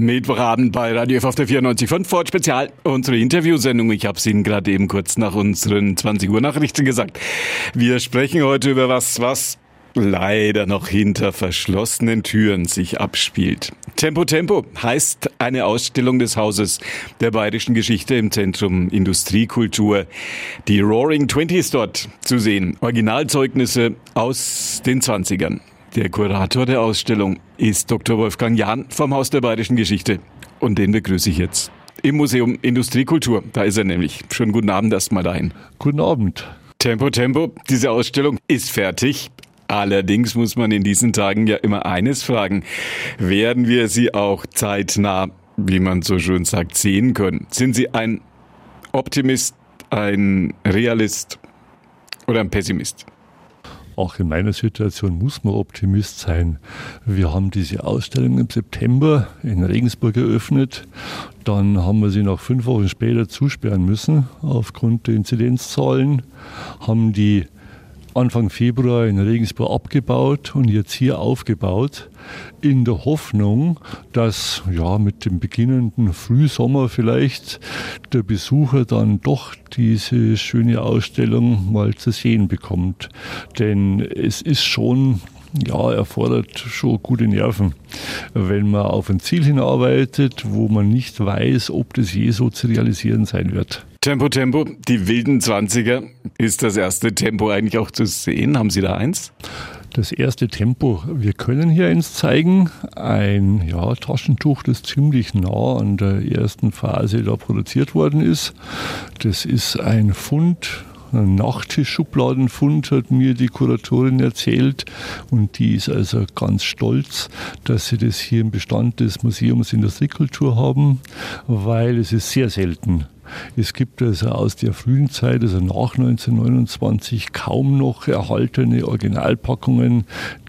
Mittwochabend bei Radio F auf der 94.5 Ford Spezial. Unsere Interviewsendung. Ich habe es Ihnen gerade eben kurz nach unseren 20 Uhr Nachrichten gesagt. Wir sprechen heute über was, was leider noch hinter verschlossenen Türen sich abspielt. Tempo Tempo heißt eine Ausstellung des Hauses der bayerischen Geschichte im Zentrum Industriekultur. Die Roaring Twenties dort zu sehen. Originalzeugnisse aus den 20ern. Der Kurator der Ausstellung ist Dr. Wolfgang Jahn vom Haus der Bayerischen Geschichte. Und den begrüße ich jetzt im Museum Industriekultur. Da ist er nämlich. Schönen guten Abend erstmal dahin. Guten Abend. Tempo, Tempo. Diese Ausstellung ist fertig. Allerdings muss man in diesen Tagen ja immer eines fragen. Werden wir sie auch zeitnah, wie man so schön sagt, sehen können? Sind Sie ein Optimist, ein Realist oder ein Pessimist? Auch in meiner Situation muss man Optimist sein. Wir haben diese Ausstellung im September in Regensburg eröffnet. Dann haben wir sie noch fünf Wochen später zusperren müssen aufgrund der Inzidenzzahlen, haben die Anfang Februar in Regensburg abgebaut und jetzt hier aufgebaut, in der Hoffnung, dass ja mit dem beginnenden Frühsommer vielleicht der Besucher dann doch diese schöne Ausstellung mal zu sehen bekommt. Denn es ist schon ja, erfordert schon gute Nerven, wenn man auf ein Ziel hinarbeitet, wo man nicht weiß, ob das je so zu realisieren sein wird. Tempo, Tempo, die wilden 20er. Ist das erste Tempo eigentlich auch zu sehen? Haben Sie da eins? Das erste Tempo, wir können hier eins zeigen. Ein ja, Taschentuch, das ziemlich nah an der ersten Phase da produziert worden ist. Das ist ein Fund ein Nachttischschubladenfund, hat mir die Kuratorin erzählt. Und die ist also ganz stolz, dass sie das hier im Bestand des Museums Industriekultur haben, weil es ist sehr selten es gibt also aus der frühen Zeit, also nach 1929, kaum noch erhaltene Originalpackungen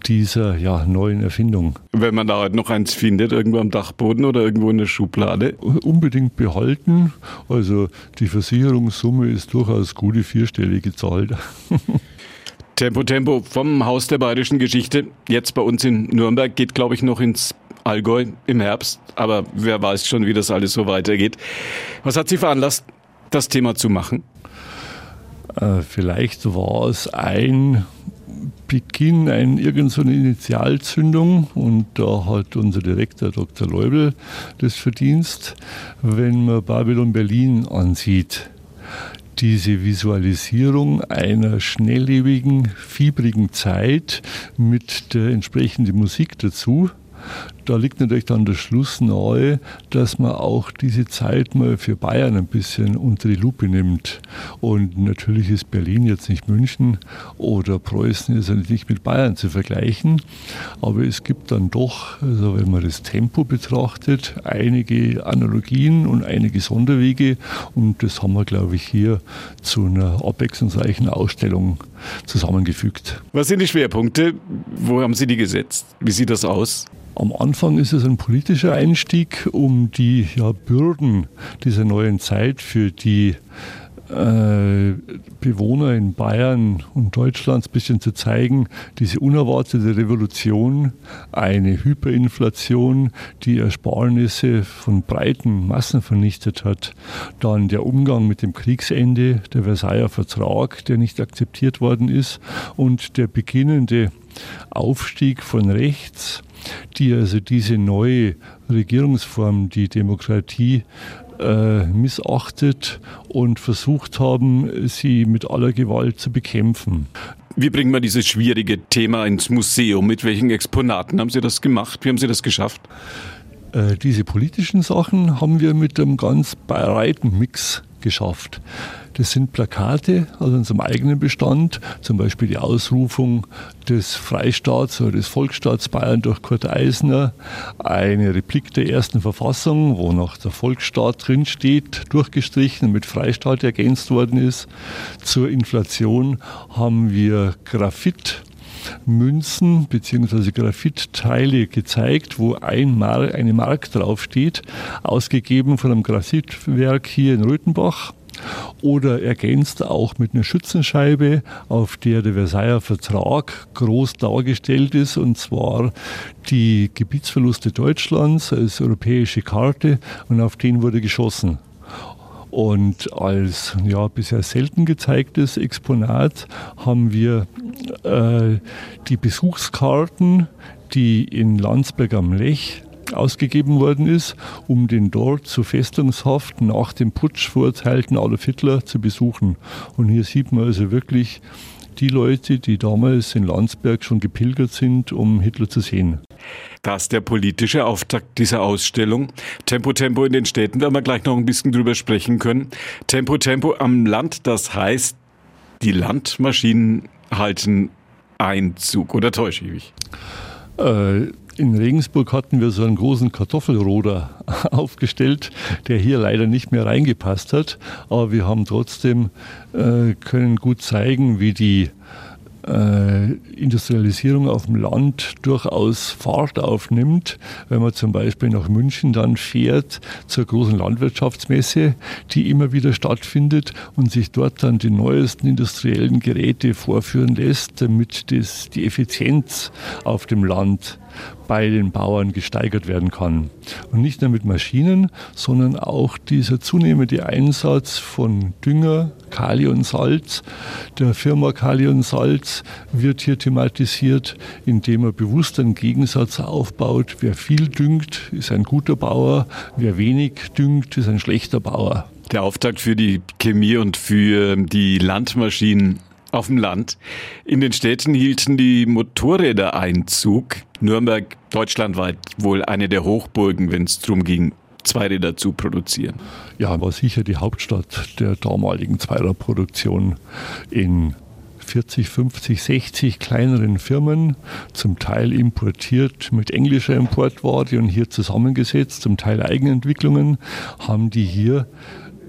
dieser ja, neuen Erfindung. Wenn man da heute noch eins findet, irgendwo am Dachboden oder irgendwo in der Schublade? Unbedingt behalten. Also die Versicherungssumme ist durchaus gute vierstellige Zahl. Tempo Tempo vom Haus der Bayerischen Geschichte, jetzt bei uns in Nürnberg, geht glaube ich noch ins Allgäu im Herbst, aber wer weiß schon, wie das alles so weitergeht. Was hat Sie veranlasst, das Thema zu machen? Äh, vielleicht war es ein Beginn, ein, irgend eine Initialzündung und da hat unser Direktor Dr. Leubel das Verdienst, wenn man Babylon Berlin ansieht diese Visualisierung einer schnelllebigen, fiebrigen Zeit mit der entsprechenden Musik dazu, da liegt natürlich dann der Schluss nahe, dass man auch diese Zeit mal für Bayern ein bisschen unter die Lupe nimmt. Und natürlich ist Berlin jetzt nicht München oder Preußen ist ja nicht mit Bayern zu vergleichen. Aber es gibt dann doch, also wenn man das Tempo betrachtet, einige Analogien und einige Sonderwege. Und das haben wir, glaube ich, hier zu einer abwechslungsreichen Ausstellung zusammengefügt. Was sind die Schwerpunkte? Wo haben Sie die gesetzt? Wie sieht das aus? Am Anfang ist es ein politischer Einstieg, um die ja, Bürden dieser neuen Zeit für die äh, Bewohner in Bayern und Deutschland ein bisschen zu zeigen, diese unerwartete Revolution, eine Hyperinflation, die Ersparnisse von breiten Massen vernichtet hat, dann der Umgang mit dem Kriegsende, der Versailler Vertrag, der nicht akzeptiert worden ist und der beginnende Aufstieg von rechts, die also diese neue Regierungsform, die Demokratie, äh, missachtet und versucht haben, sie mit aller Gewalt zu bekämpfen. Wie bringen wir dieses schwierige Thema ins Museum? Mit welchen Exponaten haben Sie das gemacht? Wie haben Sie das geschafft? Äh, diese politischen Sachen haben wir mit einem ganz breiten Mix geschafft. Das sind Plakate aus unserem eigenen Bestand, zum Beispiel die Ausrufung des Freistaats oder des Volksstaats Bayern durch Kurt Eisner, eine Replik der ersten Verfassung, wo noch der Volksstaat drinsteht, durchgestrichen und mit Freistaat ergänzt worden ist. Zur Inflation haben wir Graphit Münzen bzw. Graphitteile gezeigt, wo ein Mar eine Mark draufsteht, ausgegeben von einem Graphitwerk hier in Röthenbach. oder ergänzt auch mit einer Schützenscheibe, auf der der Versailler Vertrag groß dargestellt ist, und zwar die Gebietsverluste Deutschlands als europäische Karte, und auf den wurde geschossen. Und als ja, bisher selten gezeigtes Exponat haben wir äh, die Besuchskarten, die in Landsberg am Lech ausgegeben worden ist, um den dort zu Festungshaft nach dem Putsch verurteilten Adolf Hitler zu besuchen. Und hier sieht man also wirklich die Leute, die damals in Landsberg schon gepilgert sind, um Hitler zu sehen. Das der politische Auftakt dieser Ausstellung. Tempo Tempo in den Städten, da wir gleich noch ein bisschen drüber sprechen können. Tempo Tempo am Land, das heißt, die Landmaschinen halten Einzug. Oder täusche ich mich? Äh, in Regensburg hatten wir so einen großen Kartoffelroder aufgestellt, der hier leider nicht mehr reingepasst hat. Aber wir haben trotzdem äh, können gut zeigen, wie die äh, Industrialisierung auf dem Land durchaus Fahrt aufnimmt, wenn man zum Beispiel nach München dann fährt zur großen Landwirtschaftsmesse, die immer wieder stattfindet und sich dort dann die neuesten industriellen Geräte vorführen lässt, damit das, die Effizienz auf dem Land bei den Bauern gesteigert werden kann. Und nicht nur mit Maschinen, sondern auch dieser zunehmende Einsatz von Dünger, Kali und Salz. Der Firma Kali und Salz wird hier thematisiert, indem er bewusst einen Gegensatz aufbaut. Wer viel düngt, ist ein guter Bauer, wer wenig düngt, ist ein schlechter Bauer. Der Auftakt für die Chemie und für die Landmaschinen auf dem Land. In den Städten hielten die Motorräder Einzug. Nürnberg deutschlandweit wohl eine der Hochburgen, wenn es darum ging, Zweiräder zu produzieren. Ja, war sicher die Hauptstadt der damaligen Zweiradproduktion in 40, 50, 60 kleineren Firmen, zum Teil importiert mit englischer Importware und hier zusammengesetzt, zum Teil Eigenentwicklungen, haben die hier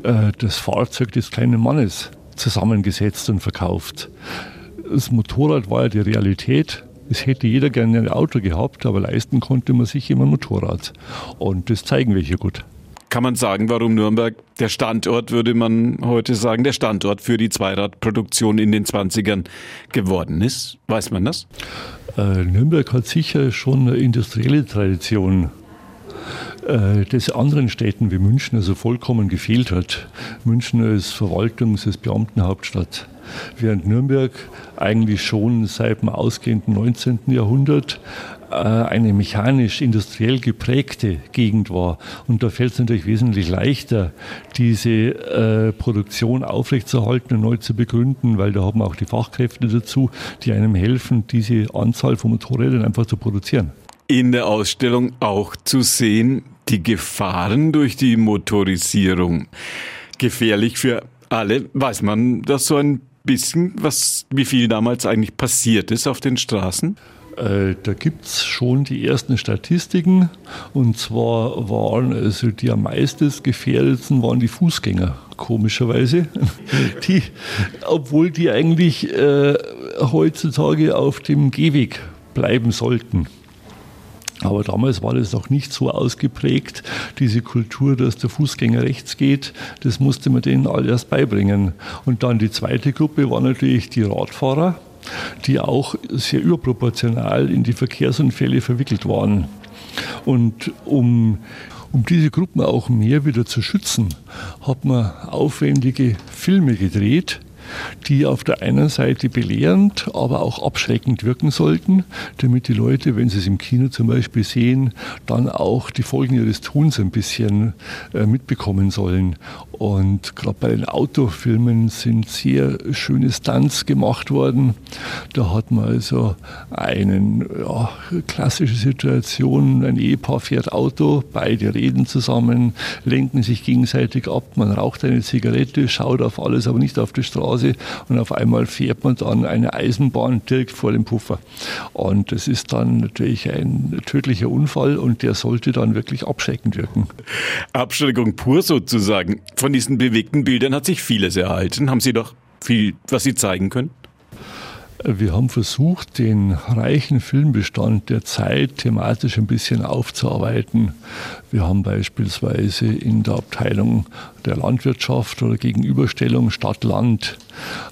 äh, das Fahrzeug des kleinen Mannes zusammengesetzt und verkauft. Das Motorrad war ja die Realität. Es hätte jeder gerne ein Auto gehabt, aber leisten konnte man sich immer ein Motorrad. Und das zeigen wir hier gut. Kann man sagen, warum Nürnberg der Standort, würde man heute sagen, der Standort für die Zweiradproduktion in den 20ern geworden ist? Weiß man das? Äh, Nürnberg hat sicher schon eine industrielle Tradition äh, das anderen Städten wie München also vollkommen gefehlt hat. München ist Verwaltungs-, ist Beamtenhauptstadt. Während Nürnberg eigentlich schon seit dem ausgehenden 19. Jahrhundert äh, eine mechanisch-industriell geprägte Gegend war. Und da fällt es natürlich wesentlich leichter, diese äh, Produktion aufrechtzuerhalten und neu zu begründen, weil da haben auch die Fachkräfte dazu, die einem helfen, diese Anzahl von Motorrädern einfach zu produzieren in der Ausstellung auch zu sehen, die Gefahren durch die Motorisierung. Gefährlich für alle. Weiß man das so ein bisschen, was, wie viel damals eigentlich passiert ist auf den Straßen? Äh, da gibt es schon die ersten Statistiken. Und zwar waren also die am meisten gefährdeten waren die Fußgänger, komischerweise. Die, obwohl die eigentlich äh, heutzutage auf dem Gehweg bleiben sollten. Aber damals war das noch nicht so ausgeprägt, diese Kultur, dass der Fußgänger rechts geht. Das musste man denen all erst beibringen. Und dann die zweite Gruppe war natürlich die Radfahrer, die auch sehr überproportional in die Verkehrsunfälle verwickelt waren. Und um, um diese Gruppen auch mehr wieder zu schützen, hat man aufwendige Filme gedreht, die auf der einen Seite belehrend, aber auch abschreckend wirken sollten, damit die Leute, wenn sie es im Kino zum Beispiel sehen, dann auch die Folgen ihres Tuns ein bisschen äh, mitbekommen sollen. Und gerade bei den Autofilmen sind sehr schöne Stunts gemacht worden. Da hat man also eine ja, klassische Situation, ein Ehepaar fährt Auto, beide reden zusammen, lenken sich gegenseitig ab, man raucht eine Zigarette, schaut auf alles, aber nicht auf die Straße und auf einmal fährt man dann eine Eisenbahn direkt vor dem Puffer. Und das ist dann natürlich ein tödlicher Unfall und der sollte dann wirklich abschreckend wirken. Abschreckung pur sozusagen. Von diesen bewegten Bildern hat sich vieles erhalten. Haben Sie doch viel, was Sie zeigen können? Wir haben versucht, den reichen Filmbestand der Zeit thematisch ein bisschen aufzuarbeiten. Wir haben beispielsweise in der Abteilung der Landwirtschaft oder Gegenüberstellung Stadt-Land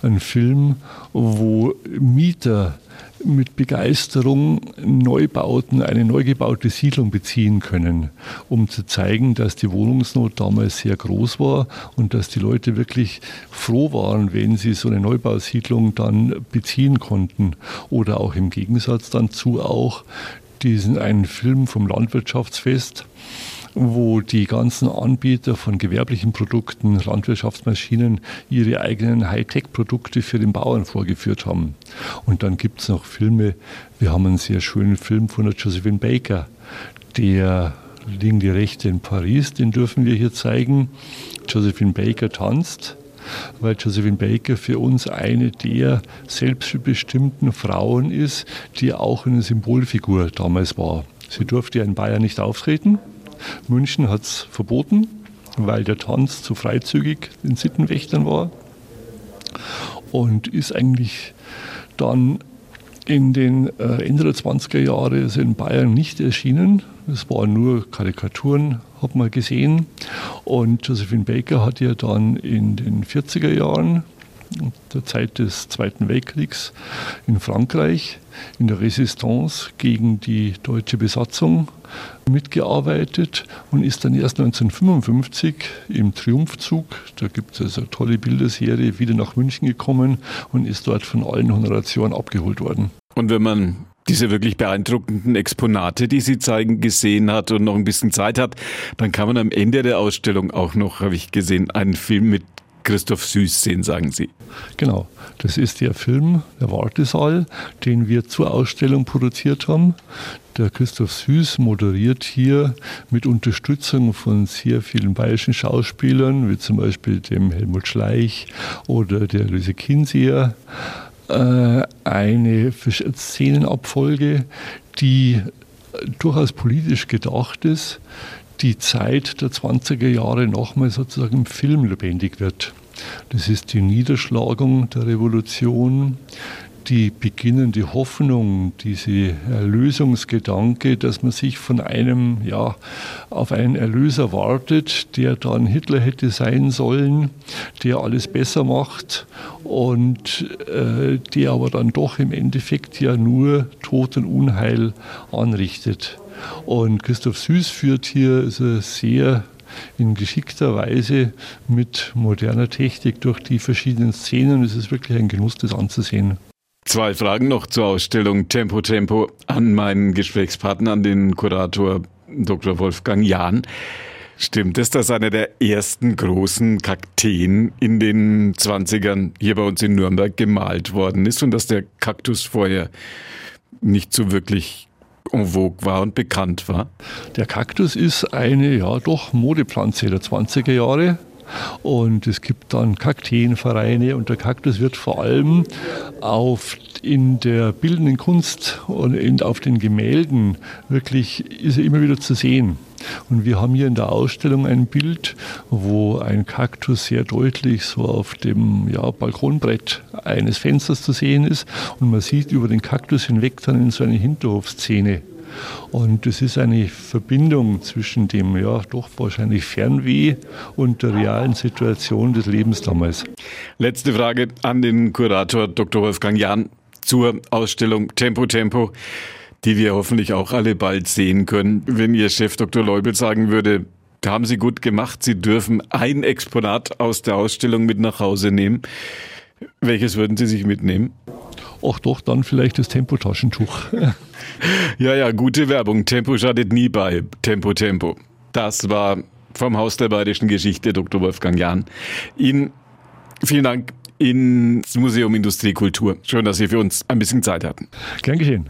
einen Film, wo Mieter mit Begeisterung Neubauten, eine neu gebaute Siedlung beziehen können, um zu zeigen, dass die Wohnungsnot damals sehr groß war und dass die Leute wirklich froh waren, wenn sie so eine Neubausiedlung dann beziehen konnten. Oder auch im Gegensatz dazu auch diesen einen Film vom Landwirtschaftsfest, wo die ganzen Anbieter von gewerblichen Produkten, Landwirtschaftsmaschinen, ihre eigenen Hightech-Produkte für den Bauern vorgeführt haben. Und dann gibt es noch Filme, wir haben einen sehr schönen Film von der Josephine Baker, der liegen die Rechte in Paris, den dürfen wir hier zeigen. Josephine Baker tanzt, weil Josephine Baker für uns eine der selbstbestimmten Frauen ist, die auch eine Symbolfigur damals war. Sie durfte ja in Bayern nicht auftreten, München hat es verboten, weil der Tanz zu freizügig den Sittenwächtern war. Und ist eigentlich dann in den äh, Ende der 20er Jahre in Bayern nicht erschienen. Es waren nur Karikaturen, hat man gesehen. Und Josephine Baker hat ja dann in den 40er Jahren der Zeit des Zweiten Weltkriegs in Frankreich in der Resistance gegen die deutsche Besatzung mitgearbeitet und ist dann erst 1955 im Triumphzug, da gibt es also eine tolle Bilderserie, wieder nach München gekommen und ist dort von allen Honorationen abgeholt worden. Und wenn man diese wirklich beeindruckenden Exponate, die Sie zeigen, gesehen hat und noch ein bisschen Zeit hat, dann kann man am Ende der Ausstellung auch noch, habe ich gesehen, einen Film mit Christoph Süß sehen, sagen Sie. Genau, das ist der Film, der Wartesaal, den wir zur Ausstellung produziert haben. Der Christoph Süß moderiert hier mit Unterstützung von sehr vielen bayerischen Schauspielern, wie zum Beispiel dem Helmut Schleich oder der Luise Kinseer, äh, eine Szenenabfolge, die durchaus politisch gedacht ist, die Zeit der 20er Jahre nochmal sozusagen im Film lebendig wird. Das ist die Niederschlagung der Revolution, die beginnende Hoffnung, diese Erlösungsgedanke, dass man sich von einem, ja, auf einen Erlöser wartet, der dann Hitler hätte sein sollen, der alles besser macht und äh, der aber dann doch im Endeffekt ja nur Tod und Unheil anrichtet. Und Christoph Süß führt hier also sehr in geschickter Weise mit moderner Technik durch die verschiedenen Szenen. Es ist wirklich ein Genuss, das anzusehen. Zwei Fragen noch zur Ausstellung Tempo Tempo an meinen Gesprächspartner, an den Kurator Dr. Wolfgang Jahn. Stimmt es, dass einer der ersten großen Kakteen in den 20ern hier bei uns in Nürnberg gemalt worden ist und dass der Kaktus vorher nicht so wirklich en vogue war und bekannt war? Der Kaktus ist eine, ja doch, Modepflanze der 20er Jahre. Und es gibt dann Kakteenvereine und der Kaktus wird vor allem auf in der bildenden Kunst und auf den Gemälden wirklich ist er immer wieder zu sehen. Und wir haben hier in der Ausstellung ein Bild, wo ein Kaktus sehr deutlich so auf dem ja, Balkonbrett eines Fensters zu sehen ist. Und man sieht über den Kaktus hinweg dann in so eine Hinterhofszene. Und es ist eine Verbindung zwischen dem ja doch wahrscheinlich Fernweh und der realen Situation des Lebens damals. Letzte Frage an den Kurator Dr. Wolfgang Jahn zur Ausstellung Tempo Tempo die wir hoffentlich auch alle bald sehen können. Wenn Ihr Chef Dr. Leubel sagen würde, haben Sie gut gemacht, Sie dürfen ein Exponat aus der Ausstellung mit nach Hause nehmen. Welches würden Sie sich mitnehmen? Ach doch, dann vielleicht das Tempotaschentuch. ja, ja, gute Werbung. Tempo schadet nie bei. Tempo, Tempo. Das war vom Haus der Bayerischen Geschichte Dr. Wolfgang Jahn. Ihnen vielen Dank ins Museum Industrie Kultur. Schön, dass Sie für uns ein bisschen Zeit hatten. Gern geschehen.